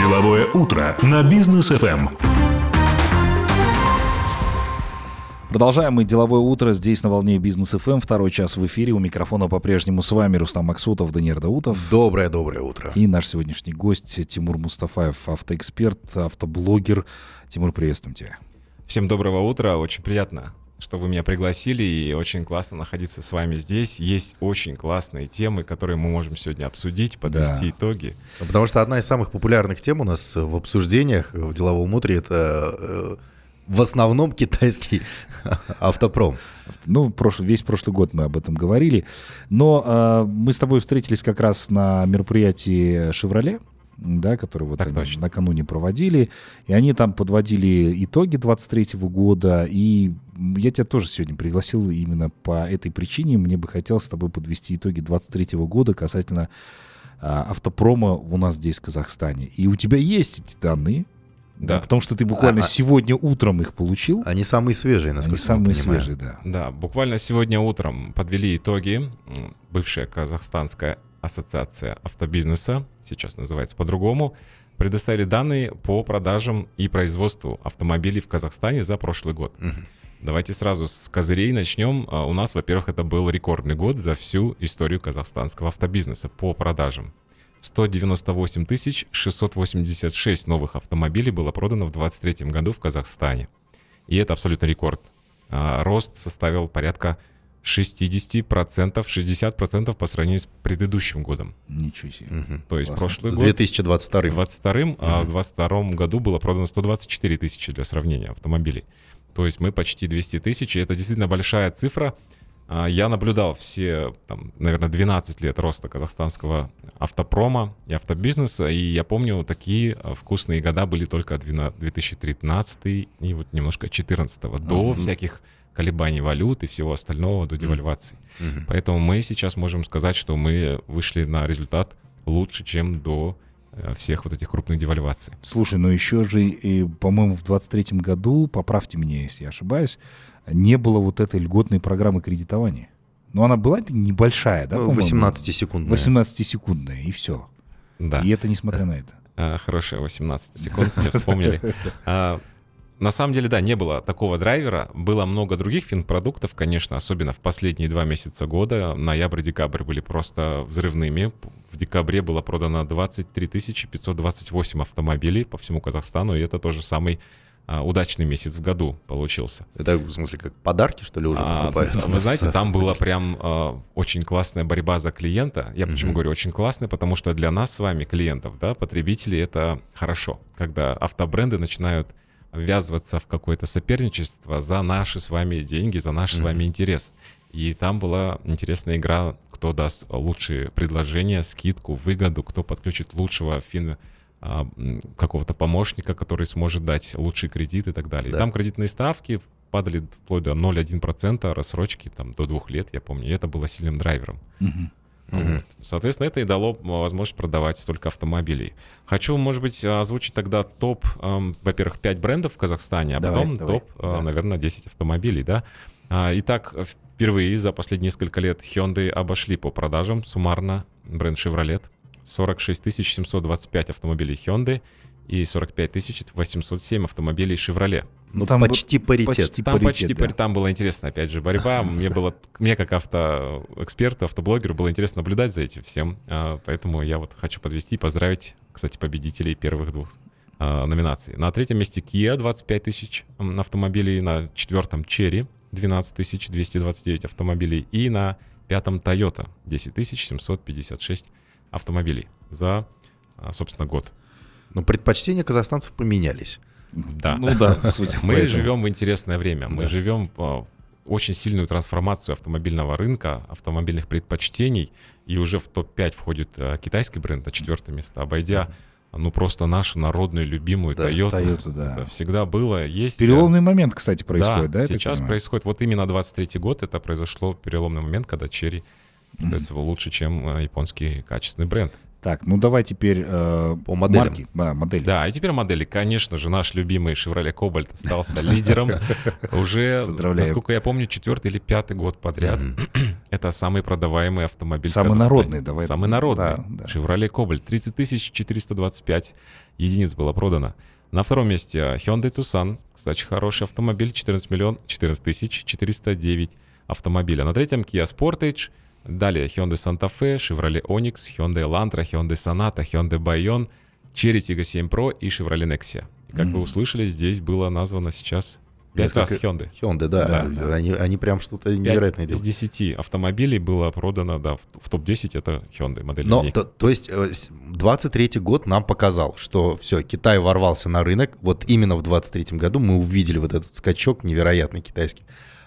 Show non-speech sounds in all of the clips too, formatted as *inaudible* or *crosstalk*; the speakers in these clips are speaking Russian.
Деловое утро на бизнес ФМ. Продолжаем мы деловое утро здесь на волне бизнес ФМ. Второй час в эфире. У микрофона по-прежнему с вами Рустам Максутов, Даниил Даутов. Доброе-доброе утро. И наш сегодняшний гость Тимур Мустафаев, автоэксперт, автоблогер. Тимур, приветствуем тебя. Всем доброго утра. Очень приятно что вы меня пригласили, и очень классно находиться с вами здесь. Есть очень классные темы, которые мы можем сегодня обсудить, подвести да. итоги. Потому что одна из самых популярных тем у нас в обсуждениях в деловом утре это э, в основном китайский *laughs* автопром. Ну, прошлый, весь прошлый год мы об этом говорили. Но э, мы с тобой встретились как раз на мероприятии «Шевроле», да, который вот они накануне проводили, и они там подводили итоги 23 года, и я тебя тоже сегодня пригласил именно по этой причине. Мне бы хотелось с тобой подвести итоги 23 года касательно а, автопрома у нас здесь в Казахстане. И у тебя есть эти данные, да. да, потому что ты буквально а, а сегодня утром их получил. Они самые свежие, насколько Они самые понимаю. свежие, да. Да, буквально сегодня утром подвели итоги. Бывшая казахстанская ассоциация автобизнеса, сейчас называется по-другому, предоставили данные по продажам и производству автомобилей в Казахстане за прошлый год. Угу. Давайте сразу с козырей начнем. А, у нас, во-первых, это был рекордный год за всю историю казахстанского автобизнеса по продажам. 198 686 новых автомобилей было продано в 2023 году в Казахстане. И это абсолютно рекорд. А, рост составил порядка 60%, 60% по сравнению с предыдущим годом. Ничего себе. Угу. То есть Классно. прошлый с год... 2022. С 2022, угу. а в 2022 году было продано 124 тысячи для сравнения автомобилей. То есть мы почти 200 тысяч, и это действительно большая цифра. А, я наблюдал все, там, наверное, 12 лет роста казахстанского автопрома и автобизнеса, и я помню, такие а, вкусные года были только 2013 и вот немножко 2014, mm-hmm. до всяких колебаний валют и всего остального, до девальвации. Mm-hmm. Поэтому мы сейчас можем сказать, что мы вышли на результат лучше, чем до Э, всех вот этих крупных девальваций. Слушай, но еще же, и, по-моему, в 23 году, поправьте меня, если я ошибаюсь, не было вот этой льготной программы кредитования. Но она была небольшая, да? 18-секундная. 18-секундная, и все. Да. И это несмотря на это. *laughs* А, хорошая 18 секунд, все вспомнили. А, на самом деле, да, не было такого драйвера. Было много других финпродуктов, конечно, особенно в последние два месяца года. Ноябрь-декабрь были просто взрывными. В декабре было продано 23 528 автомобилей по всему Казахстану, и это тоже самый а, удачный месяц в году получился. Это в смысле как подарки, что ли, уже а, покупают? Вы знаете, там была прям а, очень классная борьба за клиента. Я почему говорю очень классная, потому что для нас с вами, клиентов, да, потребителей, это хорошо, когда автобренды начинают ввязываться в какое-то соперничество за наши с вами деньги, за наш mm-hmm. с вами интерес. И там была интересная игра, кто даст лучшие предложения, скидку, выгоду, кто подключит лучшего фин а, какого-то помощника, который сможет дать лучший кредит и так далее. Да. И там кредитные ставки падали вплоть до 0,1%, рассрочки там до двух лет, я помню, и это было сильным драйвером. Mm-hmm. Угу. Соответственно, это и дало возможность продавать столько автомобилей. Хочу, может быть, озвучить тогда топ, эм, во-первых, 5 брендов в Казахстане, а давай, потом давай, топ, э, да. наверное, 10 автомобилей, да. А, итак, впервые за последние несколько лет Hyundai обошли по продажам суммарно бренд Chevrolet. 46 725 автомобилей Hyundai и 45 807 автомобилей Chevrolet. Ну, там почти паритет. Почти там паритет, почти да. Там была интересна, опять же, борьба. Мне было, мне как автоэксперту, автоблогеру было интересно наблюдать за этим всем. А, поэтому я вот хочу подвести и поздравить, кстати, победителей первых двух а, номинаций. На третьем месте Kia 25 тысяч автомобилей, на четвертом Cherry 12 229 автомобилей и на пятом Toyota 10 756 автомобилей за, а, собственно, год. Но предпочтения казахстанцев поменялись. Да. Ну да, Мы живем в интересное время. Мы живем в очень сильную трансформацию автомобильного рынка, автомобильных предпочтений. И уже в топ-5 входит э, китайский бренд на четвертое место, обойдя ну просто нашу народную любимую да, Toyota. Toyota да. Это всегда было, есть. Переломный момент, кстати, происходит, да? да сейчас происходит. Вот именно 23-й год это произошло переломный момент, когда Cherry mm-hmm. лучше, чем э, японский качественный бренд. Так, ну давай теперь э, По моделям. марки, да, модели. Да, и теперь модели. Конечно же, наш любимый Chevrolet Cobalt остался лидером *laughs* уже, Поздравляю. насколько я помню, четвертый или пятый год подряд. *clears throat* Это самый продаваемый автомобиль Самый народный, давай. Самый народный. Chevrolet Cobalt. 30 425 единиц было продано. На втором месте Hyundai Tucson. Кстати, хороший автомобиль. 14 миллион 14 тысяч 409 автомобиля. На третьем Kia Sportage. Далее Hyundai Santa Fe, Chevrolet Onix, Hyundai Elantra, Hyundai Sonata, Hyundai Bayon, Cherry Tiggo 7 Pro и Chevrolet Nexia. И как вы услышали, здесь было названо сейчас пять раз Hyundai. Hyundai, да. Да, да. Они, они прям что-то невероятное из делают. 10 автомобилей было продано, да, в, в топ-10 это Hyundai модель Но, то, то есть, э, с- 23-й год нам показал, что все, Китай ворвался на рынок. Вот именно в 23-м году мы увидели вот этот скачок невероятный китайский.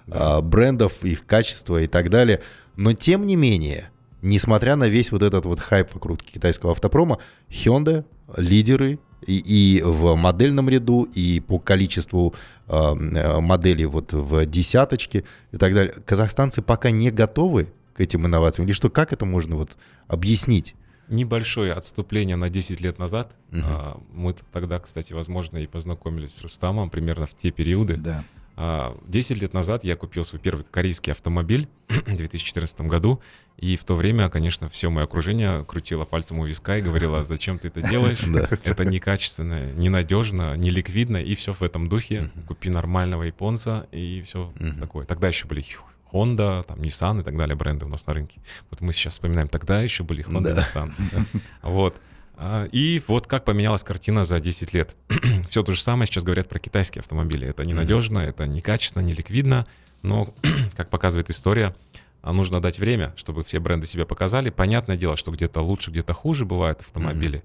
А, брендов, их качества и так далее. Но, тем не менее, несмотря на весь вот этот вот хайп вокруг китайского автопрома, Hyundai лидеры и, и в модельном ряду, и по количеству э, моделей вот в десяточке и так далее. Казахстанцы пока не готовы к этим инновациям? Или что, как это можно вот объяснить? Небольшое отступление на 10 лет назад. А, Мы тогда, кстати, возможно, и познакомились с Рустамом примерно в те периоды. Да. А, 10 лет назад я купил свой первый корейский автомобиль *clears throat* в 2014 году, и в то время, конечно, все мое окружение крутило пальцем у виска и говорило, *laughs* зачем ты это делаешь, это некачественно, ненадежно, неликвидно, и все в этом духе. Купи нормального японца, и все такое. Тогда еще были Honda, там, Nissan и так далее бренды у нас на рынке. Вот мы сейчас вспоминаем, тогда еще были Honda. Nissan. *laughs* Вот. А, И вот как поменялась картина за 10 лет. *clears throat* Все то же самое сейчас говорят про китайские автомобили. Это ненадежно, это некачественно, неликвидно, но, *clears throat* как показывает история, а, нужно дать время, чтобы все бренды себя показали. Понятное дело, что где-то лучше, где-то хуже бывают автомобили.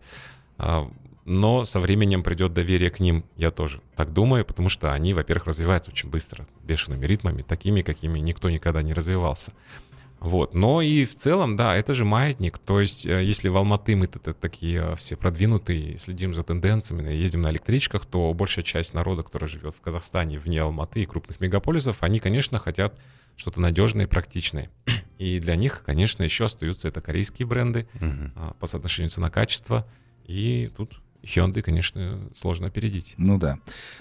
А, Но со временем придет доверие к ним, я тоже так думаю, потому что они, во-первых, развиваются очень быстро, бешеными ритмами, такими, какими никто никогда не развивался. Вот. Но и в целом, да, это же маятник. То есть, э, если в Алматы мы такие э, все продвинутые, следим за тенденциями, ездим на электричках, то большая часть народа, который живет в Казахстане, вне Алматы и крупных мегаполисов, они, конечно, хотят что-то надежное и практичное. И для них, конечно, еще остаются это корейские бренды а, по соотношению цена-качество. И тут Hyundai, конечно, сложно опередить. Ну да.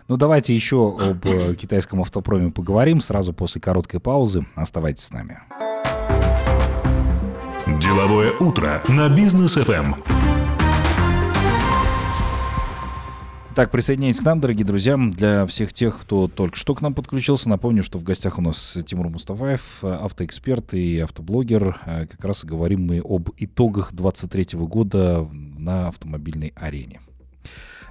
Ну давайте еще об э, китайском автопроме поговорим сразу после короткой паузы. Оставайтесь с нами. Деловое утро на бизнес ФМ. Так, присоединяйтесь к нам, дорогие друзья. Для всех тех, кто только что к нам подключился, напомню, что в гостях у нас Тимур Мустафаев, автоэксперт и автоблогер. Э, Как раз говорим мы об итогах 23 года на автомобильной арене.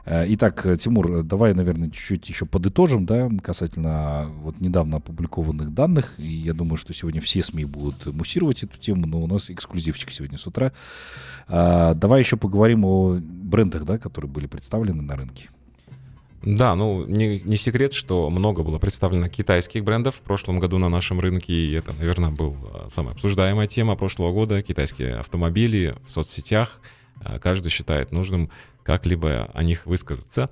Э, Итак, э, Тимур, э, давай, наверное, чуть-чуть еще подытожим, да, касательно вот недавно опубликованных данных. И я думаю, что сегодня все СМИ будут муссировать эту тему, но у нас эксклюзивчик сегодня с утра. Давай еще поговорим о брендах, да, которые были представлены на рынке. Да, ну не, не секрет, что много было представлено китайских брендов в прошлом году на нашем рынке, и это, наверное, был а, самая обсуждаемая тема прошлого года. Китайские автомобили в соцсетях. Каждый считает нужным как-либо о них высказаться.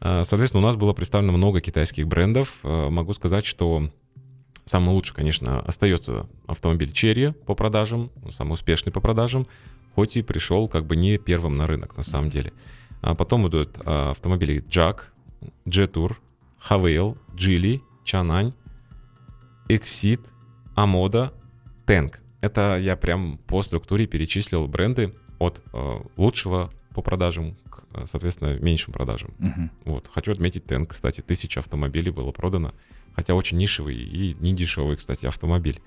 А, Соответственно, у нас было представлено много китайских брендов. А, Могу сказать, что самый лучший, конечно, остается автомобиль Cherry по продажам, самый успешный по продажам, хоть и пришел как бы не первым на рынок на самом деле. А потом идут а, автомобили JAG, Jetour, Havail, Geely, Chanань, Exit, Amoda, Tank. Это я прям по структуре перечислил бренды от лучшего по продажам соответственно, меньшим продажам. Мгм. Вот. Хочу отметить Tank, кстати, тысяча автомобилей было продано, хотя очень нишевый и не дешевый, кстати, автомобиль.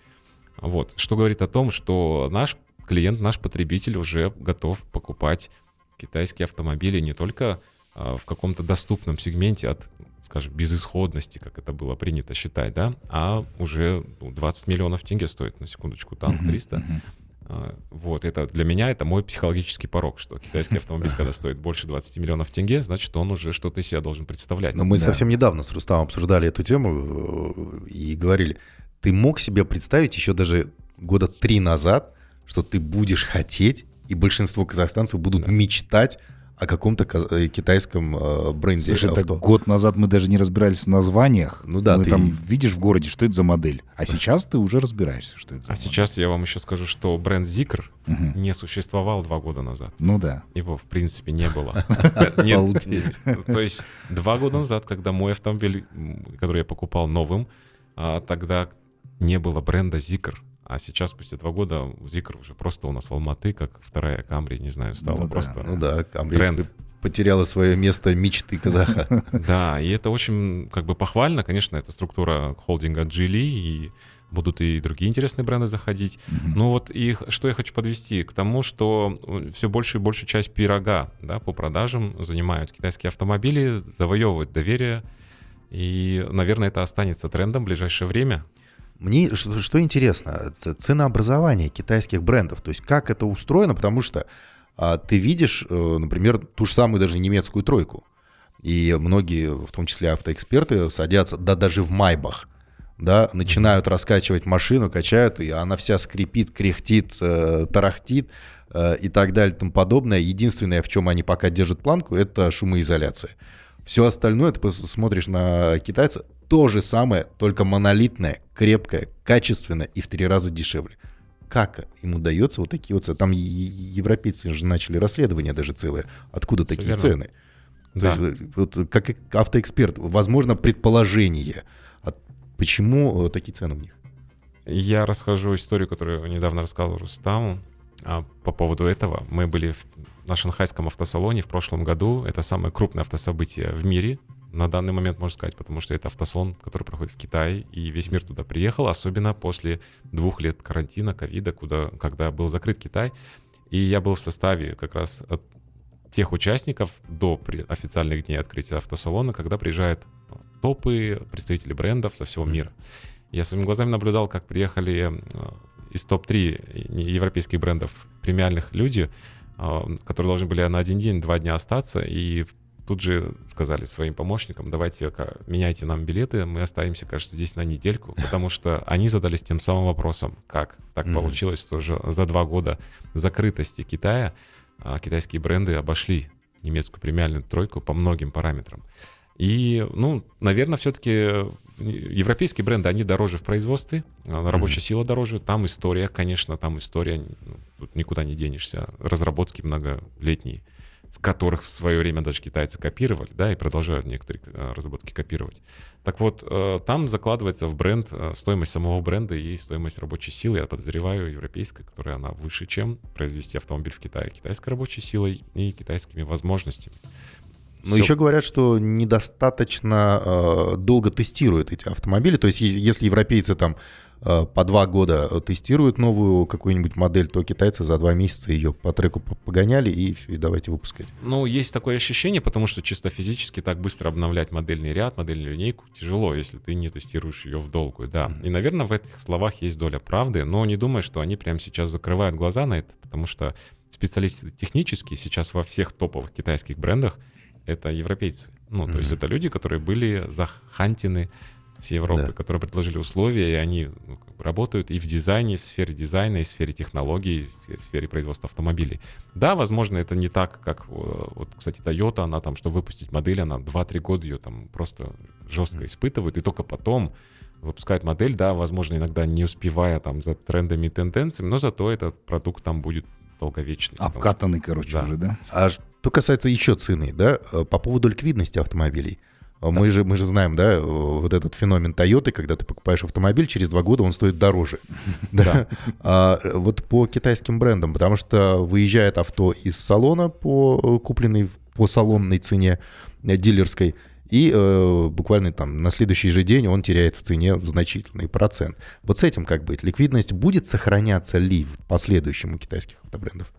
Вот. Что говорит о том, что наш клиент, наш потребитель уже готов покупать китайские автомобили не только а, в каком-то доступном сегменте от, скажем, безысходности, как это было принято считать, да, а уже ну, 20 миллионов тенге стоит, на секундочку, танк 300. А, Вот, это для меня это мой психологический порог, что китайский автомобиль, когда стоит больше 20 миллионов тенге, значит, он уже что-то из себя должен представлять. Но мы Да. совсем недавно с Рустамом обсуждали эту тему э, и говорили, ты мог себе представить еще даже года три назад, что ты будешь хотеть, и большинство казахстанцев будут мечтать о каком-то э, китайском э, бренде Слушай, авто. это год назад мы даже не разбирались в названиях. Ну да, мы ты- там видишь в городе, что это за модель. А сейчас ты уже разбираешься, что это за А модель. сейчас я вам еще скажу, что бренд Zikr Мгм. не существовал два года назад. Ну да. Его, в принципе, не было. *laughs* То есть два года назад, когда мой автомобиль, который я покупал новым, а, тогда не было бренда Zikr. А сейчас, спустя два года, Zikr уже просто у нас в Алматы, как вторая Камри, не знаю, стала Ну да. просто... Ну да, Камри Тренд. потеряла свое место мечты казаха. *laughs* Да, и это очень как бы похвально, конечно, это структура холдинга Geely, и будут и другие интересные бренды заходить. Ну вот и что я хочу подвести к тому, что все больше и больше часть пирога да, по продажам занимают китайские автомобили, завоевывают доверие, и, наверное, это останется трендом в ближайшее время. Мне что, что интересно, ценообразование китайских брендов, то есть как это устроено, потому что а, ты видишь, э, например, ту же самую даже немецкую тройку, и многие, в том числе автоэксперты, садятся, да даже в Майбах, да, начинают раскачивать машину, качают, и она вся скрипит, кряхтит, э, тарахтит э, и так далее и тому подобное. Единственное, в чем они пока держат планку, это шумоизоляция. Все остальное, ты смотришь на китайца, то же самое, только монолитное, крепкое, качественное и в три раза дешевле. Как им удается вот такие вот цены? Там европейцы же начали расследование даже целое. Откуда Всё такие верно. цены? То Да. есть, э, вот как автоэксперт, возможно, предположение, а почему э, такие цены у них? Я расскажу историю, которую недавно рассказал Рустаму. А, по поводу этого мы были в, на шанхайском автосалоне в прошлом году. Это самое крупное автособытие в мире на данный момент, можно сказать, потому что это автосалон, который проходит в Китае, и весь мир туда приехал, особенно после двух лет карантина, ковида, куда, когда был закрыт Китай. И я был в составе как раз от тех участников до официальных дней открытия автосалона, когда приезжают топы, представители брендов со всего мира. Я своими глазами наблюдал, как приехали э, из топ-3 европейских брендов премиальных люди, э, которые должны были на один день, два дня остаться, и тут же сказали своим помощникам, давайте меняйте нам билеты, мы останемся, кажется, здесь на недельку, *laughs* потому что они задались тем самым вопросом, как так Мгм. получилось, что же за два года закрытости Китая а, китайские бренды обошли немецкую премиальную тройку по многим параметрам. И, ну, наверное, все-таки европейские бренды, они дороже в производстве, а, рабочая сила дороже, там история, конечно, там история, ну, тут никуда не денешься, разработки многолетние, с которых в свое время даже китайцы копировали, да, и продолжают некоторые э, разработки копировать. Так вот, э, там закладывается в бренд э, стоимость самого бренда и стоимость рабочей силы, я подозреваю, европейской, которая она выше, чем произвести автомобиль в Китае китайской рабочей силой и китайскими возможностями. Но Всё- еще говорят, что недостаточно э, долго тестируют эти автомобили. То есть, если европейцы там по два года э, тестируют новую какую-нибудь модель, то китайцы за два месяца ее по треку по- погоняли и, и давайте выпускать. Ну, есть такое ощущение, потому что чисто физически так быстро обновлять модельный ряд, модельную линейку тяжело, если ты не тестируешь ее в долгую, да. И, наверное, в этих словах есть доля правды, но не думаю, что они прямо сейчас закрывают глаза на это, потому что специалисты технические сейчас во всех топовых китайских брендах это европейцы. Ну, то есть Мгм. это люди, которые были захантены с Европы, Да. которые предложили условия, и они ну, как бы работают и в дизайне, и в сфере дизайна, и в сфере технологий, и в сфере- производства автомобилей. Да, возможно, это не так, как, э, вот, кстати, Toyota, она там, чтобы выпустить модель, она 2-3 года ее там просто жестко испытывает, и только потом выпускает модель, да, возможно, иногда не успевая там за трендами и тенденциями, но зато этот продукт там будет долговечный. Обкатанный, короче, Да. уже, да? А что касается еще цены, да, э, по поводу ликвидности автомобилей. Э, Мы, же, мы же знаем, да, э, вот этот феномен Toyota, когда ты покупаешь автомобиль, через два года он стоит дороже. *laughs* Да. А, э, вот по китайским брендам, потому что выезжает авто из салона по э, купленной по салонной цене дилерской, и э, буквально там на следующий же день он теряет в цене значительный процент. Вот с этим как быть? Ликвидность будет сохраняться ли в последующем у китайских автобрендов?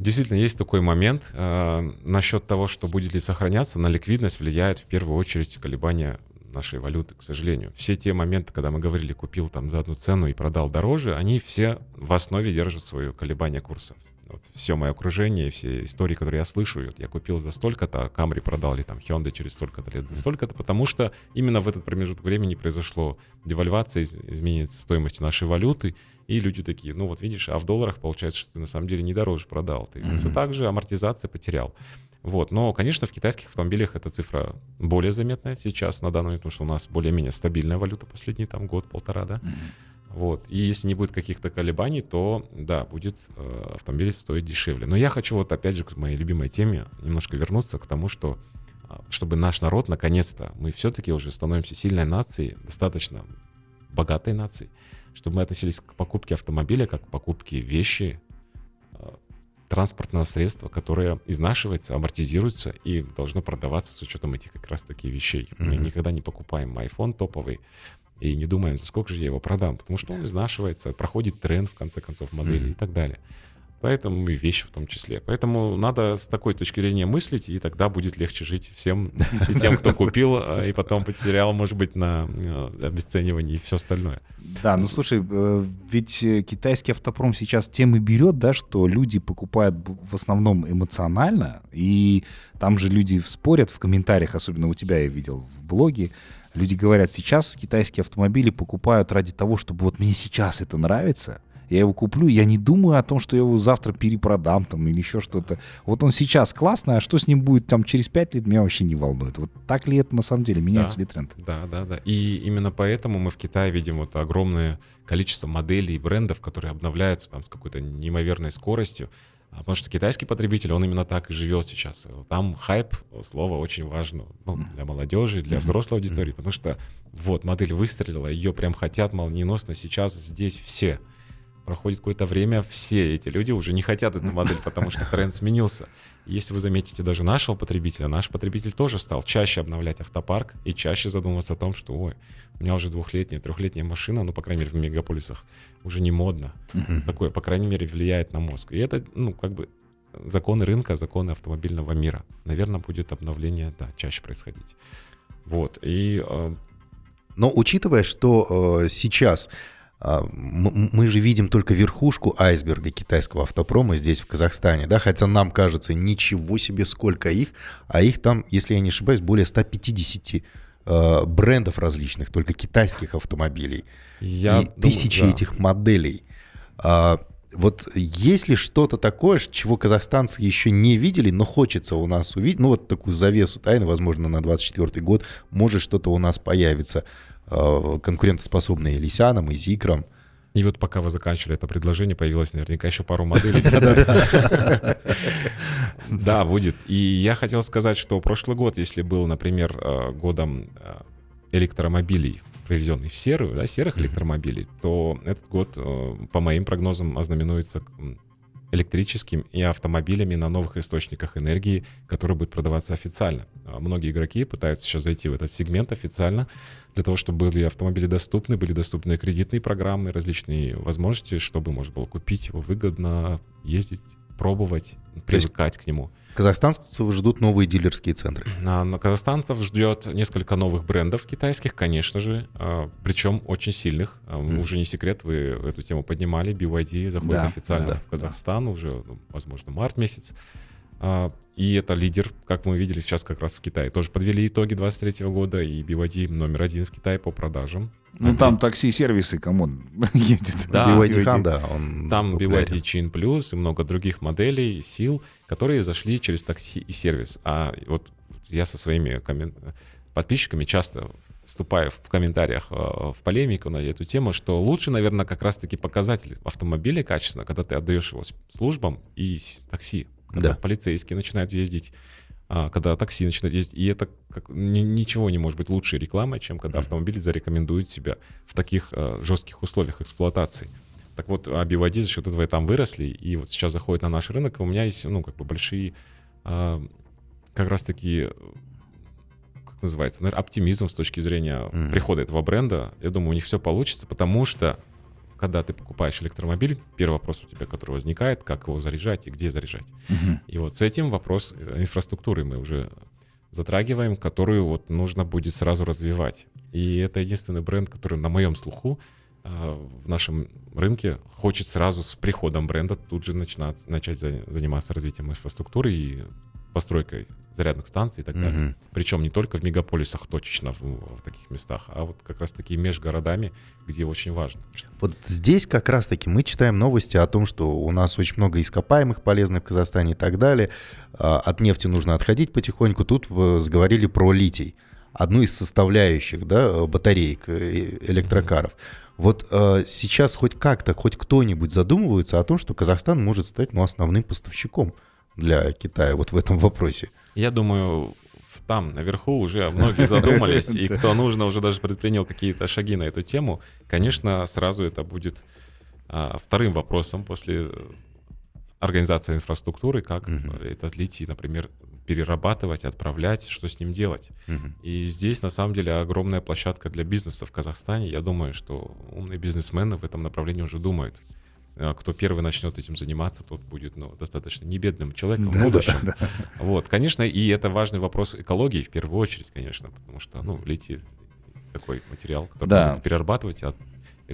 Действительно, есть такой момент. Э, насчет того, что будет ли сохраняться, на ликвидность влияет в первую очередь колебания нашей валюты, к сожалению. Все те моменты, когда мы говорили, купил там за одну цену и продал дороже, они все в основе держат свое колебание курса. Вот все мое окружение, все истории, которые я слышу, вот я купил за столько-то, а Камри продал, или там Hyundai через столько-то лет за столько-то, потому что именно в этот промежуток времени произошло девальвация, изменение стоимости нашей валюты, и люди такие, ну вот видишь, а в долларах получается, что ты на самом деле не дороже продал. Ты mm-hmm. все так же амортизация потерял. Вот. Но, конечно, в китайских автомобилях эта цифра более заметная сейчас, на данный момент, потому что у нас более-менее стабильная валюта последний там год-полтора, да. Mm-hmm. Вот. И если не будет каких-то колебаний, то, да, будет э, автомобиль стоить дешевле. Но я хочу вот опять же к моей любимой теме немножко вернуться к тому, что а, чтобы наш народ, наконец-то, мы все-таки уже становимся сильной нацией, достаточно богатой нацией, чтобы мы относились к покупке автомобиля как к покупке вещи, э, транспортного средства, которое изнашивается, амортизируется и должно продаваться с учетом этих как раз таки вещей. Mm-hmm. Мы никогда не покупаем iPhone топовый и не думаем, за сколько же я его продам, потому что он изнашивается, проходит тренд, в конце концов, модели mm-hmm. и так далее. Поэтому и вещи в том числе. Поэтому надо с такой точки зрения мыслить, и тогда будет легче жить всем и тем, кто купил, а, и потом потерял, может быть, на э, обесценивание и все остальное. Да, ну слушай, э, ведь э, китайский автопром сейчас тем и берет, да, что люди покупают в основном эмоционально, и там же люди спорят в комментариях, особенно у тебя я видел в блоге, люди говорят, сейчас китайские автомобили покупают ради того, чтобы вот мне сейчас это нравится, я его куплю, я не думаю о том, что я его завтра перепродам там или еще что-то. Вот он сейчас классный, а что с ним будет там через пять лет, меня вообще не волнует. Вот так ли это на самом деле, меняется да, ли тренд? Да, да, да. И именно поэтому мы в Китае видим вот огромное количество моделей и брендов, которые обновляются там с какой-то неимоверной скоростью. А потому что китайский потребитель, он именно так и живет сейчас. Там хайп, слово очень важно ну, для молодежи, для взрослой аудитории, потому что вот модель выстрелила, ее прям хотят молниеносно сейчас здесь все проходит какое-то время, все эти люди уже не хотят эту модель, потому что тренд сменился. Если вы заметите даже нашего потребителя, наш потребитель тоже стал чаще обновлять автопарк и чаще задумываться о том, что, ой, у меня уже двухлетняя, трехлетняя машина, ну, по крайней мере, в мегаполисах уже не модно. Uh-huh. Такое, по крайней мере, влияет на мозг. И это, ну, как бы законы рынка, законы автомобильного мира. Наверное, будет обновление, да, чаще происходить. Вот, и... Э... Но учитывая, что э, сейчас мы же видим только верхушку айсберга китайского автопрома здесь, в Казахстане, да, хотя нам кажется, ничего себе, сколько их, а их там, если я не ошибаюсь, более 150 э, а, брендов различных, только китайских автомобилей. Я и думаю, тысячи да. этих моделей. А, вот есть ли что-то такое, чего казахстанцы еще не видели, но хочется у нас увидеть, ну вот такую завесу тайны, возможно, на 24 год, может что-то у нас появится. Э, конкурентоспособные Лисянам и Зикрам. И вот пока вы заканчивали это предложение, появилось наверняка еще пару моделей. *laughs* Да, будет. И я хотел сказать, что прошлый год, если был, например, э, годом э, электромобилей, привезенных в серую, да, серых электромобилей, то этот год, по моим прогнозам, ознаменуется электрическим и автомобилями на новых источниках энергии, которые будут продаваться официально. А многие игроки пытаются сейчас зайти в этот сегмент официально, для того, чтобы были автомобили доступны, были доступны кредитные программы, различные возможности, чтобы можно было купить его выгодно, ездить, пробовать, привыкать к нему. Казахстанцев ждут новые дилерские центры. На, на казахстанцев ждет несколько новых брендов китайских, конечно же, а, причем очень сильных. А, mm. Уже не секрет, вы эту тему поднимали. BYD заходит да, официально да, в Казахстан да. уже, ну, возможно, март месяц. А, и это лидер, как мы видели сейчас как раз в Китае. Тоже подвели итоги 23 года, и BYD номер один в Китае по продажам. Ну, там такси-сервисы, кому *laughs* ездит. Да, BYD Honda, он Там BYD Chin Plus и много других моделей, сил, которые зашли через такси и сервис. А вот я со своими коммен... подписчиками часто вступаю в комментариях э, в полемику на эту тему, что лучше, наверное, как раз-таки показатель автомобиля качественно, когда ты отдаешь его службам и такси когда да. полицейские начинают ездить, а, когда такси начинают ездить. И это как, ни, ничего не может быть лучшей рекламой, чем когда автомобиль зарекомендует себя в таких а, жестких условиях эксплуатации. Так вот, BYD за счет этого и там выросли, и вот сейчас заходит на наш рынок, и у меня есть, ну, как бы большие, а, как раз-таки, как называется, наверное, оптимизм с точки зрения mm-hmm. прихода этого бренда. Я думаю, у них все получится, потому что когда ты покупаешь электромобиль, первый вопрос у тебя, который возникает, как его заряжать и где заряжать. Угу. И вот с этим вопрос э, инфраструктуры мы уже затрагиваем, которую вот нужно будет сразу развивать. И это единственный бренд, который на моем слуху в нашем рынке хочет сразу с приходом бренда тут же начинать, начать заниматься развитием инфраструктуры и постройкой зарядных станций и так далее. Угу. Причем не только в мегаполисах точечно, в, в таких местах, а вот как раз-таки межгородами, где очень важно. Вот здесь как раз-таки мы читаем новости о том, что у нас очень много ископаемых полезных в Казахстане и так далее. А, от нефти нужно отходить потихоньку. Тут заговорили про литий, одну из составляющих да, батареек э, электрокаров. Вот э, сейчас хоть как-то, хоть кто-нибудь задумывается о том, что Казахстан может стать ну, основным поставщиком для Китая вот в этом вопросе? Я думаю, там, наверху, уже многие задумались, и *laughs* кто нужно, уже даже предпринял какие-то шаги на эту тему. Конечно, сразу это будет а, вторым вопросом после организации инфраструктуры, как этот литий, например, перерабатывать, отправлять, что с ним делать. И здесь, на самом деле, огромная площадка для бизнеса в Казахстане. Я думаю, что умные бизнесмены в этом направлении уже думают. А, кто первый начнет этим заниматься, тот будет ну, достаточно небедным человеком да, в будущем. Да, да. Вот, конечно, и это важный вопрос экологии в первую очередь, конечно, потому что, ну, литий такой материал, который да. можно перерабатывать, а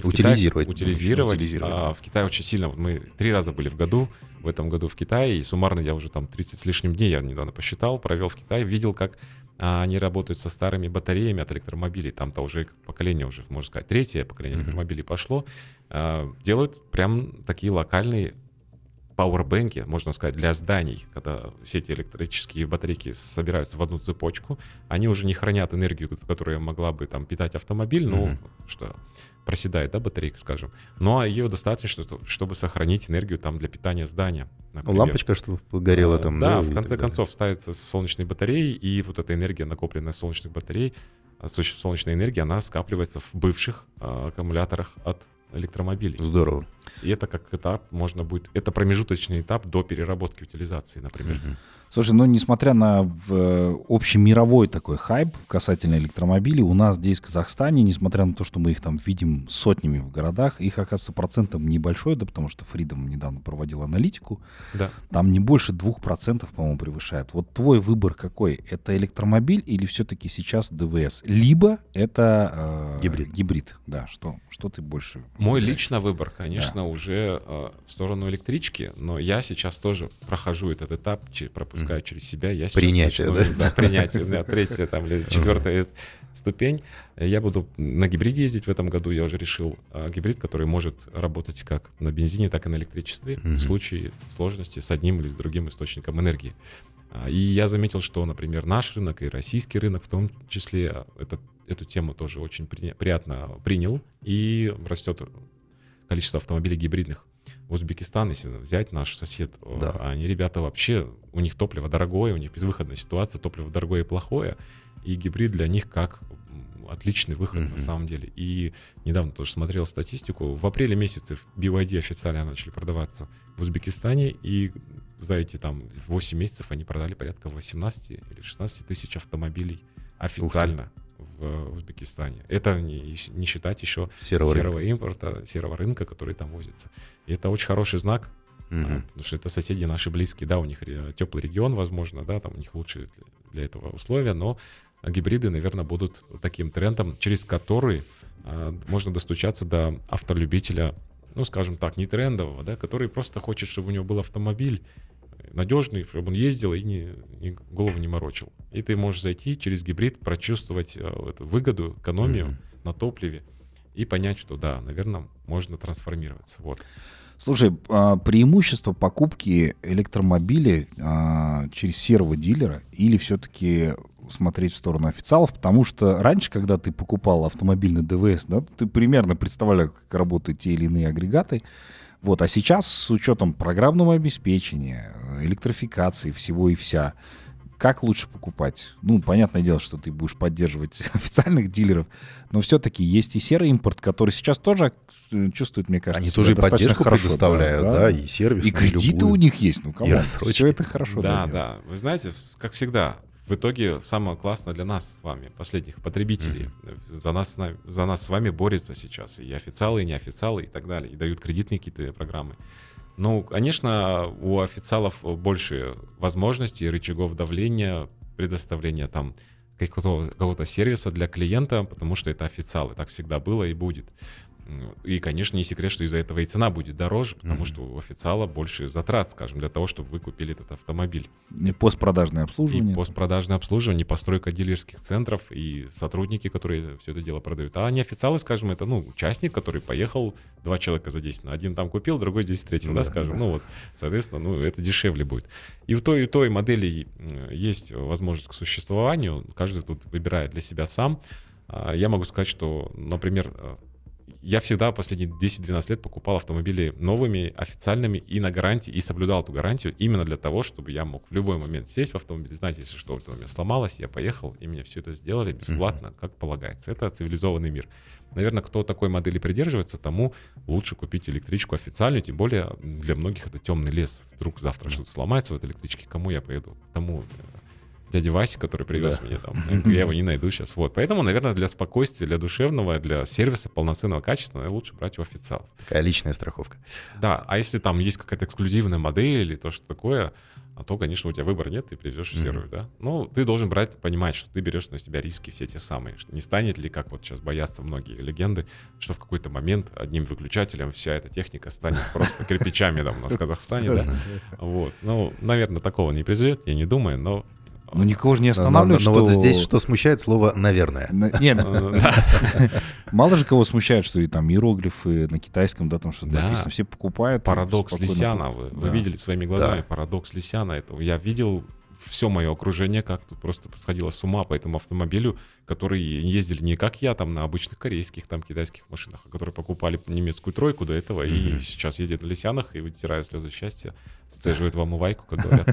утилизировать. Китае, утилизировать. утилизировать. А в Китае очень сильно. Мы три раза были в году, в этом году в Китае, и суммарно я уже там 30 с лишним дней, я недавно посчитал, провел в Китае, видел, как а, они работают со старыми батареями от электромобилей. Там-то уже поколение, уже, можно сказать, третье поколение mm-hmm. электромобилей пошло. А, делают прям такие локальные пауэрбэнки, можно сказать, для зданий, когда все эти электрические батарейки собираются в одну цепочку, они уже не хранят энергию, которая могла бы там питать автомобиль, mm-hmm. ну, что проседает, да, батарейка, скажем. Но ее достаточно, чтобы сохранить энергию там для питания здания. Например. Лампочка, чтобы горела там. Да, да в конце концов ставится солнечные батареи, и вот эта энергия, накопленная солнечных батарей, а, солнечная энергия, она скапливается в бывших а, аккумуляторах от электромобилей. Здорово. И это как этап можно будет, это промежуточный этап до переработки утилизации, например. Угу. Слушай, ну несмотря на в, общемировой такой хайп касательно электромобилей, у нас здесь в Казахстане, несмотря на то, что мы их там видим сотнями в городах, их, оказывается, процентом небольшой, да, потому что Freedom недавно проводил аналитику, да. там не больше двух процентов, по-моему, превышает. Вот твой выбор какой? Это электромобиль или все-таки сейчас ДВС? Либо это э, гибрид. гибрид, да, что, что ты больше... Мой личный выбор, конечно, да. уже э, в сторону электрички, но я сейчас тоже прохожу этот этап, пропускаю пропускаю через себя. Я принятие, начну, да? да? Принятие, да, *laughs* третья там, или четвертая ступень. Я буду на гибриде ездить в этом году, я уже решил. А, гибрид, который может работать как на бензине, так и на электричестве в случае сложности с одним или с другим источником энергии. А, и я заметил, что, например, наш рынок и российский рынок в том числе этот, эту тему тоже очень при, приятно принял, и растет количество автомобилей гибридных Узбекистан, если взять наш сосед, да. они ребята вообще, у них топливо дорогое, у них безвыходная ситуация, топливо дорогое и плохое, и гибрид для них как отличный выход mm-hmm. на самом деле. И недавно тоже смотрел статистику. В апреле месяце BYD официально начали продаваться в Узбекистане, и за эти там 8 месяцев они продали порядка 18 или 16 тысяч автомобилей официально в Узбекистане. Это не, не считать еще серого, серого импорта, серого рынка, который там возится. И это очень хороший знак, угу. потому что это соседи наши близкие, да, у них теплый регион, возможно, да, там у них лучшие для этого условия, но гибриды, наверное, будут таким трендом, через который а, можно достучаться до автолюбителя, ну, скажем так, не трендового, да, который просто хочет, чтобы у него был автомобиль, надежный, чтобы он ездил и не, не, голову не морочил. И ты можешь зайти через гибрид, прочувствовать э, эту выгоду, экономию mm-hmm. на топливе и понять, что да, наверное, можно трансформироваться. Вот. Слушай, а, преимущество покупки электромобиля а, через серого дилера или все-таки смотреть в сторону официалов, потому что раньше, когда ты покупал автомобильный ДВС, да, ты примерно представлял, как работают те или иные агрегаты, вот, а сейчас с учетом программного обеспечения, электрификации всего и вся, как лучше покупать? Ну, понятное дело, что ты будешь поддерживать *laughs* официальных дилеров, но все-таки есть и серый импорт, который сейчас тоже чувствует, мне кажется, Они тоже и поддержку хорошо, предоставляют, да, да, и сервис. И кредиты любую. у них есть, ну, кому? И рассрочки. Все это хорошо. Да, да, да. Вы знаете, как всегда, в итоге самое классное для нас с вами, последних потребителей. Mm-hmm. За, нас, за нас с вами борются сейчас и официалы, и неофициалы, и так далее, и дают кредитные какие-то программы. Ну, конечно, у официалов больше возможностей, рычагов давления, предоставления там какого-то, сервиса для клиента, потому что это официалы, так всегда было и будет. И, конечно, не секрет, что из-за этого и цена будет дороже, потому mm-hmm. что у официала больше затрат, скажем, для того, чтобы вы купили этот автомобиль. И постпродажное обслуживание. И постпродажное обслуживание, постройка дилерских центров и сотрудники, которые все это дело продают. А не официалы, скажем, это ну, участник, который поехал, два человека задействованы. Один там купил, другой здесь встретил, да, да скажем. Да. Ну вот, соответственно, ну это дешевле будет. И у той и той модели есть возможность к существованию. Каждый тут выбирает для себя сам. А, я могу сказать, что, например, я всегда последние 10-12 лет покупал автомобили новыми, официальными и на гарантии, и соблюдал эту гарантию именно для того, чтобы я мог в любой момент сесть в автомобиль, знаете, если что, у меня сломалось, я поехал, и мне все это сделали бесплатно, как полагается. Это цивилизованный мир. Наверное, кто такой модели придерживается, тому лучше купить электричку официальную, тем более для многих это темный лес. Вдруг завтра что-то сломается в этой электричке, кому я поеду? Тому дяди Васи, который привез да. меня там. Я его не найду сейчас. Вот. Поэтому, наверное, для спокойствия, для душевного, для сервиса полноценного качества лучше брать у официалов. Такая личная страховка. Да, а если там есть какая-то эксклюзивная модель или то, что такое, а то, конечно, у тебя выбора нет, ты привезешь в серую, mm-hmm. да. Ну, ты должен брать, понимать, что ты берешь на себя риски все те самые. Не станет ли, как вот сейчас боятся многие легенды, что в какой-то момент одним выключателем вся эта техника станет просто кирпичами там у нас в Казахстане, да. *laughs* Вот. Ну, наверное, такого не произойдет, я не думаю, но ну, никого же не останавливает, но, но, но что... вот здесь что смущает слово «наверное». Нет, *laughs* мало же кого смущает, что и там иероглифы на китайском, да, там что-то написано. Все покупают. Парадокс Лисяна. Вы видели своими глазами парадокс Лисяна. Это я видел все мое окружение как тут просто сходило с ума по этому автомобилю, которые ездили не как я там на обычных корейских, там китайских машинах, а которые покупали немецкую тройку до этого mm-hmm. и сейчас ездят на лисянах и вытирают слезы счастья, сцеживают вам умывайку, как говорят.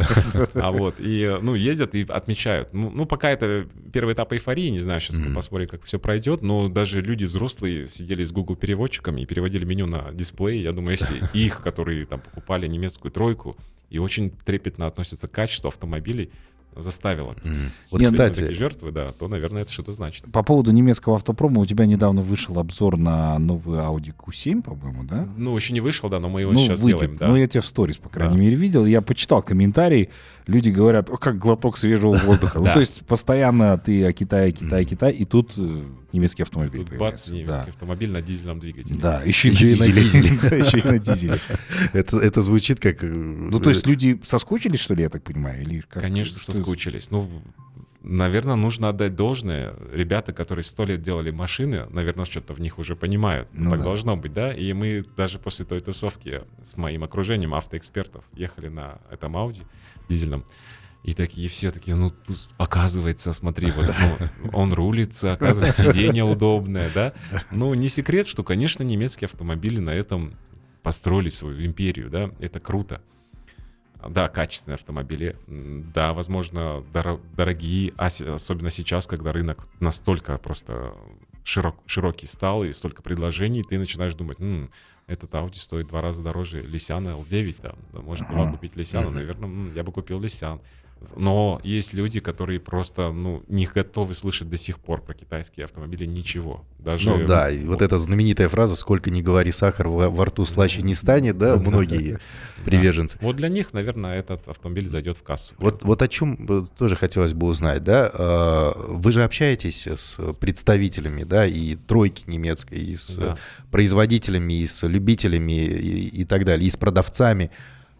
*laughs* А вот, и, ну, ездят и отмечают. Ну, ну, пока это первый этап эйфории, не знаю, сейчас посмотрим, как все пройдет, но даже люди взрослые сидели с Google переводчиками и переводили меню на дисплей. Я думаю, если *laughs* их, которые там покупали немецкую тройку, и очень трепетно относятся к качеству автомобилей, заставила. Mm. Вот, Нет, кстати, такие жертвы, да, то, наверное, это что-то значит. По поводу немецкого автопрома, у тебя недавно вышел обзор на новую Audi Q7, по-моему, да? Ну, еще не вышел, да, но мы его ну, сейчас выйдет. делаем, да. Ну, я тебя в сторис, по крайней да. мере, видел. Я почитал комментарии, люди говорят, о, как глоток свежего воздуха. *laughs* Ну, то есть постоянно ты о Китае, Китай, Китай, и тут э, немецкий автомобиль Тут бац, немецкий автомобиль на дизельном двигателе. Да, еще и на дизеле. *laughs* Еще и на *laughs* дизеле. Это звучит как... Э, ну, то есть люди соскучились, что ли, я так понимаю? Конечно, соскучились. Ну, наверное, нужно отдать должное. Ребята, которые сто лет делали машины, наверное, что-то в них уже понимают. Ну, так да. должно быть, да? И мы даже после той тусовки с моим окружением автоэкспертов ехали на этом Audi дизельном. И такие все такие, ну, тут, оказывается, смотри, вот ну, *laughs* он рулится, оказывается, сиденье удобное, да. Ну, не секрет, что, конечно, немецкие автомобили на этом построили свою империю, да, это круто. Да, качественные автомобили, да, возможно, дор- дорогие, особенно сейчас, когда рынок настолько просто широк, широкий стал и столько предложений, ты начинаешь думать, м-м, этот Audi стоит два раза дороже Лисяна L9, да, может, два купить Лисяна, наверное, я бы купил Лисян. Но есть люди, которые просто ну, не готовы слышать до сих пор про китайские автомобили ничего. Даже, ну да, и вот эта знаменитая фраза «сколько ни говори, сахар во, во рту слаще не станет», *laughs* да, многие приверженцы. Вот для них, наверное, этот автомобиль зайдет в кассу. Вот, вот о чем тоже хотелось бы узнать, да, а, вы же общаетесь с представителями, да, и тройки немецкой, и с да. производителями, и с любителями, и, и так далее, и с продавцами.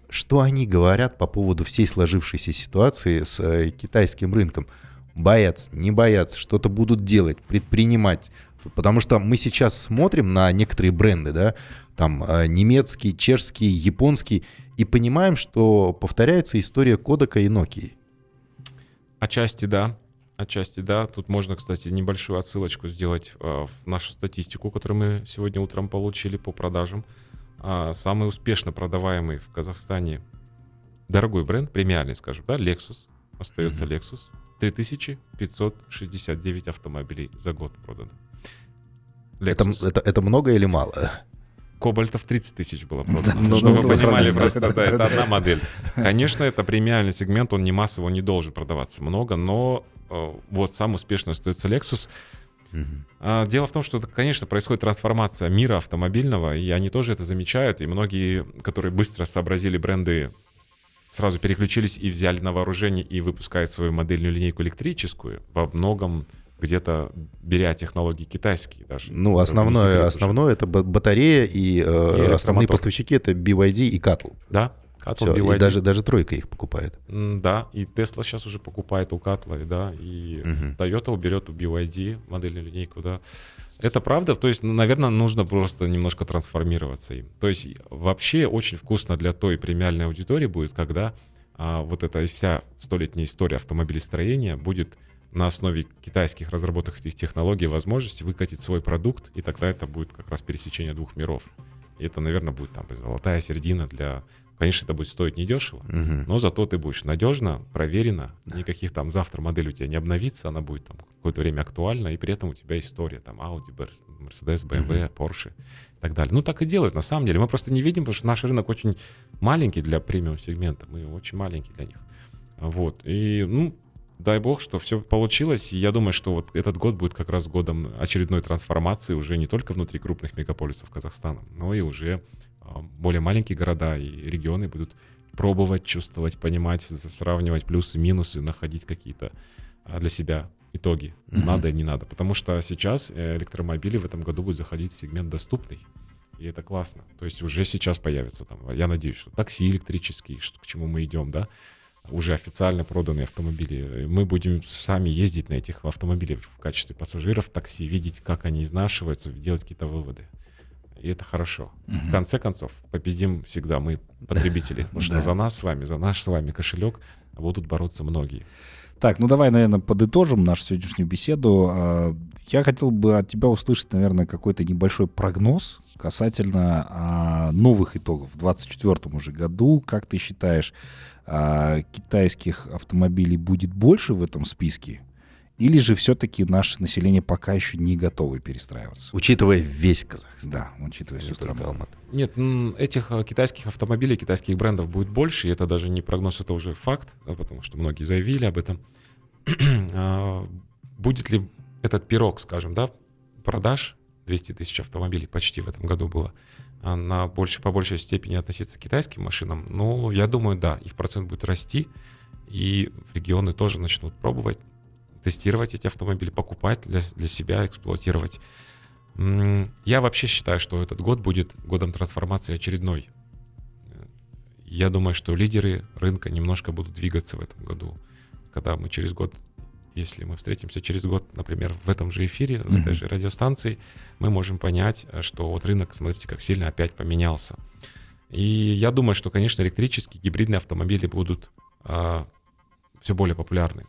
Что они говорят по поводу всей сложившейся ситуации с э, китайским рынком? Боятся, не боятся, что-то будут делать, предпринимать. Потому что мы сейчас смотрим на некоторые бренды, да, там э, немецкий, чешский, японский, и понимаем, что повторяется история Кодека и Nokia. Отчасти да, отчасти да. Тут можно, кстати, небольшую отсылочку сделать э, в нашу статистику, которую мы сегодня утром получили по продажам а, самый успешно продаваемый в Казахстане дорогой бренд, премиальный, скажем, да, Lexus, остается mm-hmm. Lexus. 3569 автомобилей за год продано. Это, это, это много или мало? Кобальтов 30 тысяч было продано. Ну, чтобы вы понимали, просто да, это одна *laughs* модель. Конечно, это премиальный сегмент, он не массово, он не должен продаваться много, но э, вот самый успешный остается Lexus. Угу. Дело в том, что, конечно, происходит трансформация мира автомобильного, и они тоже это замечают, и многие, которые быстро сообразили бренды, сразу переключились и взяли на вооружение и выпускают свою модельную линейку электрическую, во многом где-то беря технологии китайские даже. Ну, основное, основное это батарея и, э, и основные поставщики это BYD и Cattle. Да, Cattle, Все, и даже, даже тройка их покупает. Да, и Tesla сейчас уже покупает у Cattle, да, и угу. Toyota уберет у BYD модельную линейку, да. Это правда, то есть, наверное, нужно просто немножко трансформироваться им. То есть вообще очень вкусно для той премиальной аудитории будет, когда а, вот эта вся столетняя история автомобилестроения будет на основе китайских разработанных технологий возможность выкатить свой продукт, и тогда это будет как раз пересечение двух миров. И это, наверное, будет там золотая середина для... Конечно, это будет стоить недешево, угу. но зато ты будешь надежно, проверено, никаких там завтра модель у тебя не обновится, она будет там какое-то время актуальна, и при этом у тебя история, там Audi, Mercedes, BMW, Porsche и так далее. Ну, так и делают, на самом деле. Мы просто не видим, потому что наш рынок очень маленький для премиум-сегмента, мы очень маленький для них. Вот, и, ну, дай бог, что все получилось. И я думаю, что вот этот год будет как раз годом очередной трансформации уже не только внутри крупных мегаполисов Казахстана, но и уже более маленькие города и регионы будут пробовать, чувствовать, понимать, сравнивать плюсы, минусы, находить какие-то а, для себя итоги. Mm-hmm. Надо и не надо. Потому что сейчас э, электромобили в этом году будут заходить в сегмент доступный. И это классно. То есть уже сейчас появится там, я надеюсь, что такси электрические, что, к чему мы идем, да, уже официально проданные автомобили. Мы будем сами ездить на этих автомобилях в качестве пассажиров такси, видеть, как они изнашиваются, делать какие-то выводы. И это хорошо. Угу. В конце концов, победим всегда мы, потребители. Потому что за нас с вами, за наш с вами кошелек будут бороться многие. Так, ну давай, наверное, подытожим нашу сегодняшнюю беседу. А, я хотел бы от тебя услышать, наверное, какой-то небольшой прогноз касательно а, новых итогов в 2024 уже году. Как ты считаешь, а, китайских автомобилей будет больше в этом списке? Или же все-таки наше население пока еще не готовы перестраиваться? Учитывая весь Казахстан. Да, учитывая всю страну. Нет, этих а, китайских автомобилей, китайских брендов будет больше, и это даже не прогноз, это уже факт, потому что многие заявили об этом. *clears throat* А, будет ли этот пирог, скажем, да, продаж 200 тысяч автомобилей почти в этом году было, а, на больше, по большей степени относиться к китайским машинам, ну, я думаю, да, их процент будет расти, и регионы тоже начнут пробовать, тестировать эти автомобили, покупать для, для себя, эксплуатировать. Я вообще считаю, что этот год будет годом трансформации очередной. Я думаю, что лидеры рынка немножко будут двигаться в этом году. Когда мы через год если мы встретимся через год, например, в этом же эфире, mm-hmm. в этой же радиостанции, мы можем понять, э, что вот рынок, смотрите, как сильно опять поменялся. И я думаю, что, конечно, электрические гибридные автомобили будут а, все более популярны.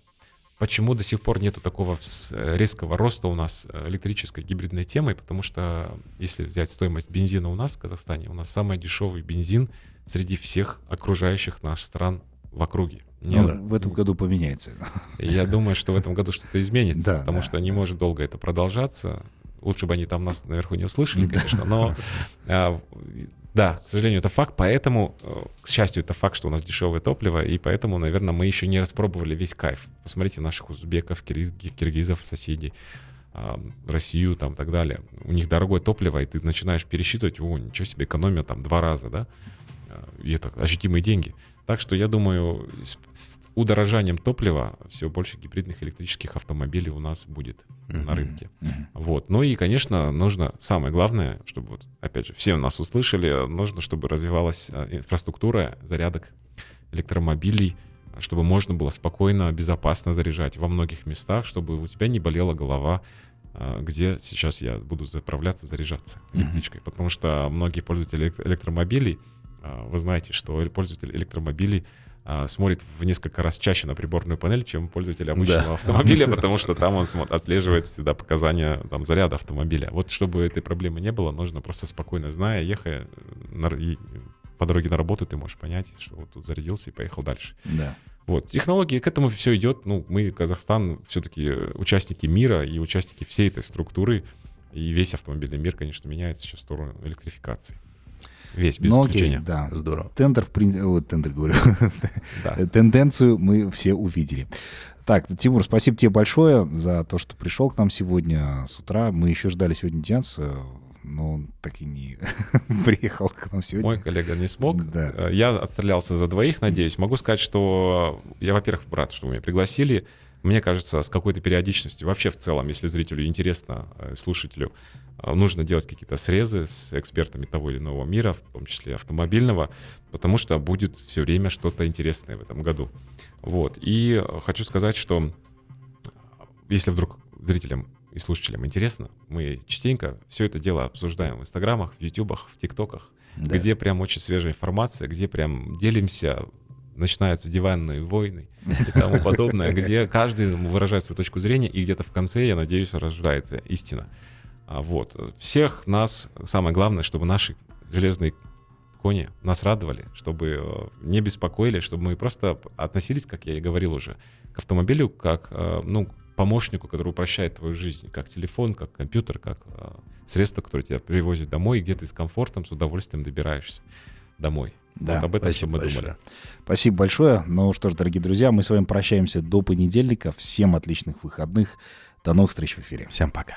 Почему до сих пор нету такого э, резкого роста у нас э, электрической гибридной темы? Потому что если взять стоимость бензина у нас в Казахстане, у нас самый дешевый бензин среди всех окружающих нас стран в округе. Нет, ну, в этом году поменяется. Я думаю, что в этом году что-то изменится, да, потому да. что не может долго это продолжаться. Лучше бы они там нас наверху не услышали, конечно, но а, да, к сожалению, это факт, поэтому, э, к счастью, это факт, что у нас дешевое топливо, и поэтому, наверное, мы еще не распробовали весь кайф. Посмотрите наших узбеков, киргизов, соседей, а, Россию там и так далее. У них дорогое топливо, и ты начинаешь пересчитывать, о, ничего себе, экономия там два раза, да, а, и это ощутимые деньги. Так что я думаю, с удорожанием топлива все больше гибридных электрических автомобилей у нас будет на рынке. Вот. Ну и, конечно, нужно, самое главное, чтобы, вот, опять же, все нас услышали, нужно, чтобы развивалась а, инфраструктура зарядок электромобилей, чтобы можно было спокойно, безопасно заряжать во многих местах, чтобы у тебя не болела голова, а, где сейчас я буду заправляться, заряжаться электричкой. Потому что многие пользователи электромобилей а, вы знаете, что пользователь электромобилей а, смотрит в несколько раз чаще на приборную панель, чем пользователь обычного да. автомобиля, потому что там он отслеживает всегда показания там, заряда автомобиля. Вот чтобы этой проблемы не было, нужно просто спокойно, зная, ехая на, и по дороге на работу, ты можешь понять, что вот тут зарядился и поехал дальше. Да. Вот, технологии, к этому все идет. Ну, мы, Казахстан, все-таки участники мира и участники всей этой структуры. И весь автомобильный мир, конечно, меняется сейчас в сторону электрификации. Весь, без Но, исключения. Окей, да. Здорово. Тендер, в принципе, вот, тендер говорю. *laughs* Да. Тенденцию мы все увидели. Так, Тимур, спасибо тебе большое за то, что пришел к нам сегодня с утра. Мы еще ждали сегодня Дианца, но он так и не *laughs* приехал к нам сегодня. Мой коллега не смог. Да. Я отстрелялся за двоих, надеюсь. Могу сказать, что я, во-первых, рад, что вы меня пригласили. Мне кажется, с какой-то периодичностью, вообще в целом, если зрителю интересно, э, слушателю, э, нужно делать какие-то срезы с экспертами того или иного мира, в том числе автомобильного, потому что будет все время что-то интересное в этом году. Вот. И хочу сказать, что если вдруг зрителям и слушателям интересно, мы частенько все это дело обсуждаем в инстаграмах, в ютубах, в тиктоках, да. где прям очень свежая информация, где прям делимся, начинаются диванные войны и тому подобное, где каждый выражает свою точку зрения, и где-то в конце, я надеюсь, рождается истина. А вот. Всех нас, самое главное, чтобы наши железные кони нас радовали, чтобы э, не беспокоили, чтобы мы просто относились, как я и говорил уже, к автомобилю как, э, ну, помощнику, который упрощает твою жизнь, как телефон, как компьютер, как э, средство, которое тебя привозит домой, и где ты с комфортом, с удовольствием добираешься домой. Да, вот об этом все мы большое. думали. Спасибо большое. Ну что ж, дорогие друзья, мы с вами прощаемся до понедельника. Всем отличных выходных. До новых встреч в эфире. Всем пока.